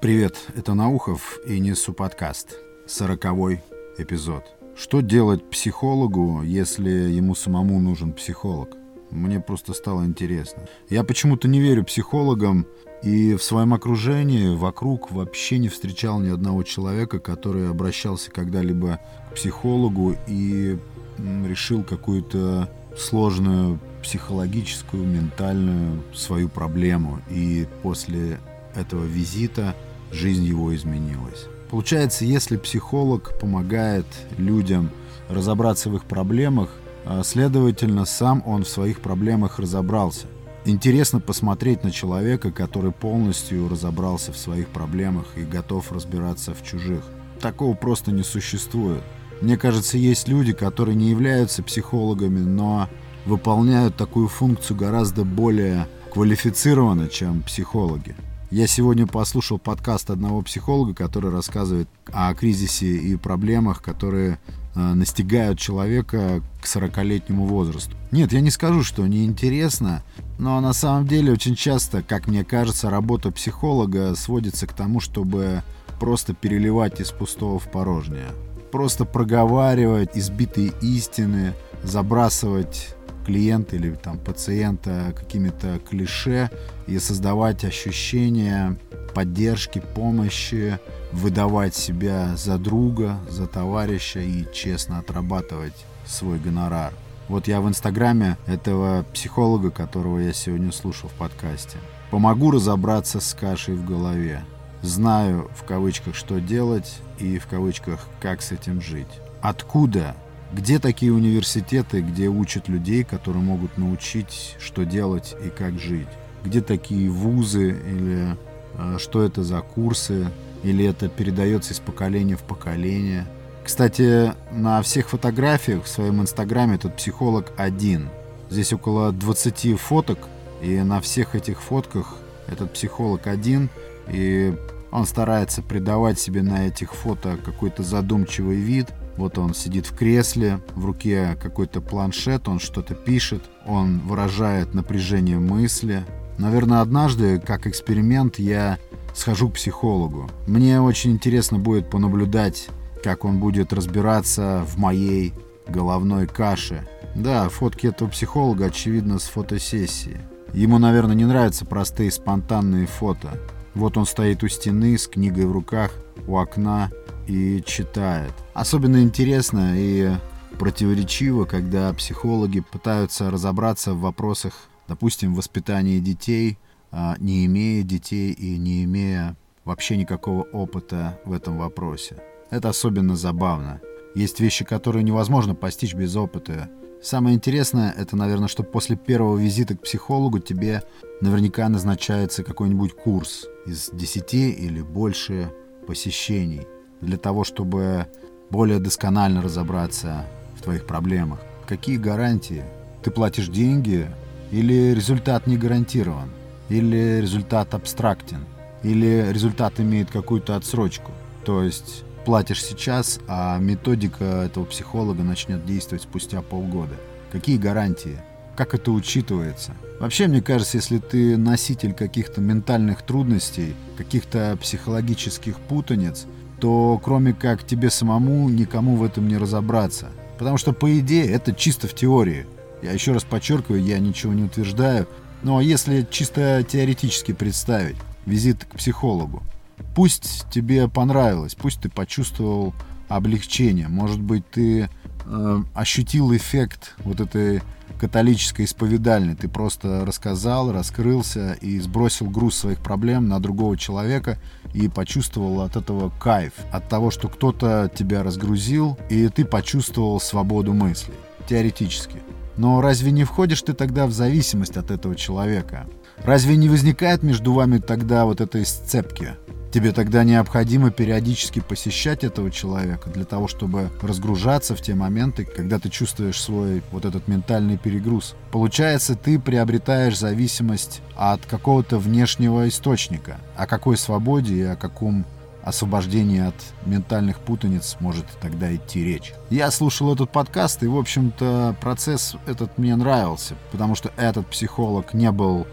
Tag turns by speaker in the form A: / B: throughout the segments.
A: Привет, это Наухов и несу подкаст. Сороковой эпизод. Что делать психологу, если ему самому нужен психолог? Мне просто стало интересно. Я почему-то не верю психологам, и в своем окружении, вокруг, вообще не встречал ни одного человека, который обращался когда-либо к психологу и решил какую-то сложную психологическую, ментальную свою проблему. И после этого визита жизнь его изменилась. Получается, если психолог помогает людям разобраться в их проблемах, а, следовательно, сам он в своих проблемах разобрался. Интересно посмотреть на человека, который полностью разобрался в своих проблемах и готов разбираться в чужих. Такого просто не существует. Мне кажется, есть люди, которые не являются психологами, но выполняют такую функцию гораздо более квалифицированно, чем психологи. Я сегодня послушал подкаст одного психолога, который рассказывает о кризисе и проблемах, которые э, настигают человека к 40-летнему возрасту. Нет, я не скажу, что неинтересно, но на самом деле очень часто, как мне кажется, работа психолога сводится к тому, чтобы просто переливать из пустого в порожнее. Просто проговаривать избитые истины, забрасывать клиента или там пациента какими-то клише и создавать ощущение поддержки, помощи, выдавать себя за друга, за товарища и честно отрабатывать свой гонорар. Вот я в инстаграме этого психолога, которого я сегодня слушал в подкасте. Помогу разобраться с кашей в голове. Знаю в кавычках, что делать и в кавычках, как с этим жить. Откуда где такие университеты, где учат людей, которые могут научить, что делать и как жить? Где такие вузы или э, что это за курсы? Или это передается из поколения в поколение? Кстати, на всех фотографиях в своем инстаграме этот психолог один. Здесь около 20 фоток, и на всех этих фотках этот психолог один, и он старается придавать себе на этих фото какой-то задумчивый вид – вот он сидит в кресле, в руке какой-то планшет, он что-то пишет, он выражает напряжение мысли. Наверное, однажды, как эксперимент, я схожу к психологу. Мне очень интересно будет понаблюдать, как он будет разбираться в моей головной каше. Да, фотки этого психолога, очевидно, с фотосессии. Ему, наверное, не нравятся простые спонтанные фото. Вот он стоит у стены с книгой в руках, у окна, и читает. Особенно интересно и противоречиво, когда психологи пытаются разобраться в вопросах, допустим, воспитания детей, а, не имея детей и не имея вообще никакого опыта в этом вопросе. Это особенно забавно. Есть вещи, которые невозможно постичь без опыта. Самое интересное, это, наверное, что после первого визита к психологу тебе наверняка назначается какой-нибудь курс из 10 или больше посещений для того, чтобы более досконально разобраться в твоих проблемах. Какие гарантии? Ты платишь деньги или результат не гарантирован? Или результат абстрактен? Или результат имеет какую-то отсрочку? То есть платишь сейчас, а методика этого психолога начнет действовать спустя полгода. Какие гарантии? Как это учитывается? Вообще, мне кажется, если ты носитель каких-то ментальных трудностей, каких-то психологических путаниц, то кроме как тебе самому никому в этом не разобраться. Потому что, по идее, это чисто в теории. Я еще раз подчеркиваю, я ничего не утверждаю. Но если чисто теоретически представить визит к психологу, пусть тебе понравилось, пусть ты почувствовал облегчение, может быть, ты э, ощутил эффект вот этой католической исповедальной. Ты просто рассказал, раскрылся и сбросил груз своих проблем на другого человека и почувствовал от этого кайф. От того, что кто-то тебя разгрузил, и ты почувствовал свободу мыслей. Теоретически. Но разве не входишь ты тогда в зависимость от этого человека? Разве не возникает между вами тогда вот этой сцепки? Тебе тогда необходимо периодически посещать этого человека для того, чтобы разгружаться в те моменты, когда ты чувствуешь свой вот этот ментальный перегруз. Получается, ты приобретаешь зависимость от какого-то внешнего источника. О какой свободе и о каком освобождении от ментальных путаниц может тогда идти речь. Я слушал этот подкаст, и, в общем-то, процесс этот мне нравился, потому что этот психолог не был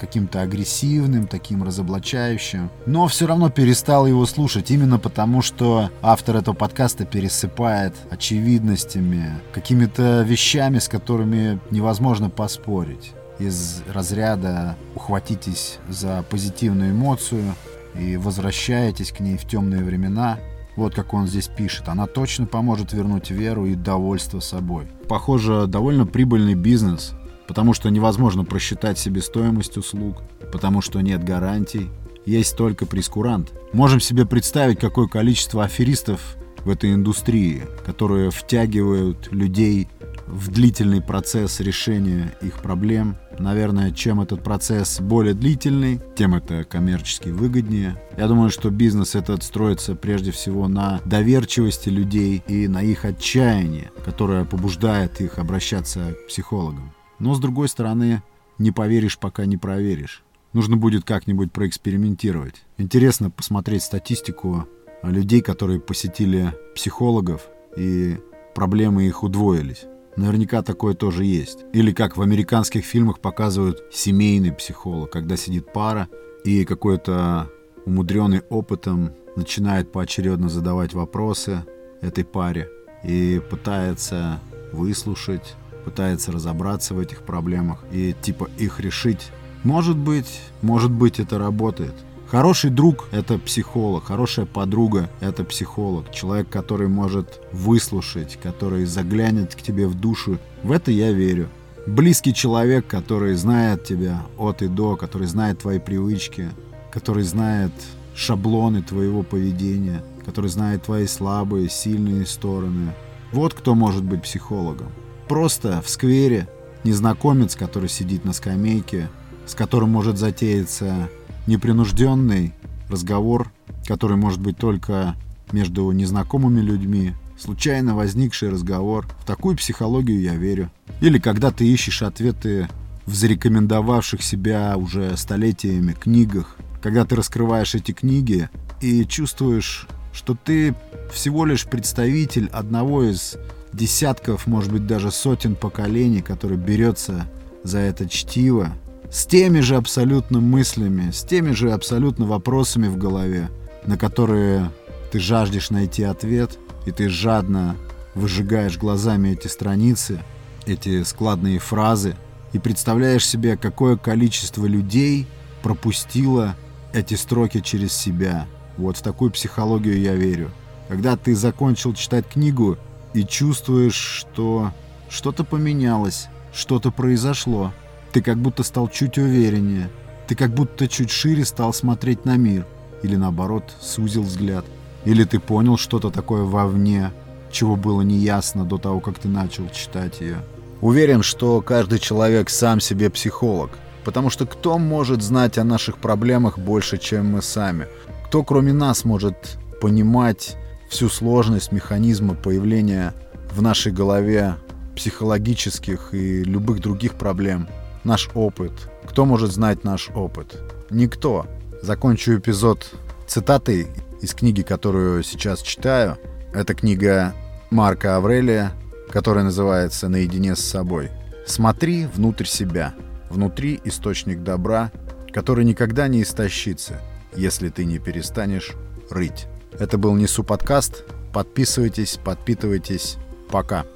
A: каким-то агрессивным, таким разоблачающим. Но все равно перестал его слушать, именно потому, что автор этого подкаста пересыпает очевидностями, какими-то вещами, с которыми невозможно поспорить. Из разряда «ухватитесь за позитивную эмоцию», и возвращаетесь к ней в темные времена. Вот как он здесь пишет. Она точно поможет вернуть веру и довольство собой. Похоже, довольно прибыльный бизнес, потому что невозможно просчитать себестоимость услуг, потому что нет гарантий, есть только прескурант. Можем себе представить, какое количество аферистов в этой индустрии, которые втягивают людей в длительный процесс решения их проблем. Наверное, чем этот процесс более длительный, тем это коммерчески выгоднее. Я думаю, что бизнес этот строится прежде всего на доверчивости людей и на их отчаянии, которое побуждает их обращаться к психологам. Но с другой стороны, не поверишь, пока не проверишь. Нужно будет как-нибудь проэкспериментировать. Интересно посмотреть статистику людей, которые посетили психологов, и проблемы их удвоились. Наверняка такое тоже есть. Или как в американских фильмах показывают семейный психолог, когда сидит пара и какой-то умудренный опытом начинает поочередно задавать вопросы этой паре и пытается выслушать, пытается разобраться в этих проблемах и типа их решить. Может быть, может быть это работает. Хороший друг — это психолог, хорошая подруга — это психолог, человек, который может выслушать, который заглянет к тебе в душу. В это я верю. Близкий человек, который знает тебя от и до, который знает твои привычки, который знает шаблоны твоего поведения, который знает твои слабые, сильные стороны. Вот кто может быть психологом. Просто в сквере незнакомец, который сидит на скамейке, с которым может затеяться непринужденный разговор, который может быть только между незнакомыми людьми, случайно возникший разговор. В такую психологию я верю. Или когда ты ищешь ответы в зарекомендовавших себя уже столетиями книгах, когда ты раскрываешь эти книги и чувствуешь, что ты всего лишь представитель одного из десятков, может быть даже сотен поколений, который берется за это чтиво, с теми же абсолютно мыслями, с теми же абсолютно вопросами в голове, на которые ты жаждешь найти ответ, и ты жадно выжигаешь глазами эти страницы, эти складные фразы, и представляешь себе, какое количество людей пропустило эти строки через себя. Вот в такую психологию я верю. Когда ты закончил читать книгу и чувствуешь, что что-то поменялось, что-то произошло, ты как будто стал чуть увереннее. Ты как будто чуть шире стал смотреть на мир. Или наоборот, сузил взгляд. Или ты понял что-то такое вовне, чего было неясно до того, как ты начал читать ее. Уверен, что каждый человек сам себе психолог. Потому что кто может знать о наших проблемах больше, чем мы сами? Кто кроме нас может понимать всю сложность механизма появления в нашей голове психологических и любых других проблем? наш опыт. Кто может знать наш опыт? Никто. Закончу эпизод цитатой из книги, которую сейчас читаю. Это книга Марка Аврелия, которая называется «Наедине с собой». Смотри внутрь себя. Внутри источник добра, который никогда не истощится, если ты не перестанешь рыть. Это был Несу подкаст. Подписывайтесь, подпитывайтесь. Пока.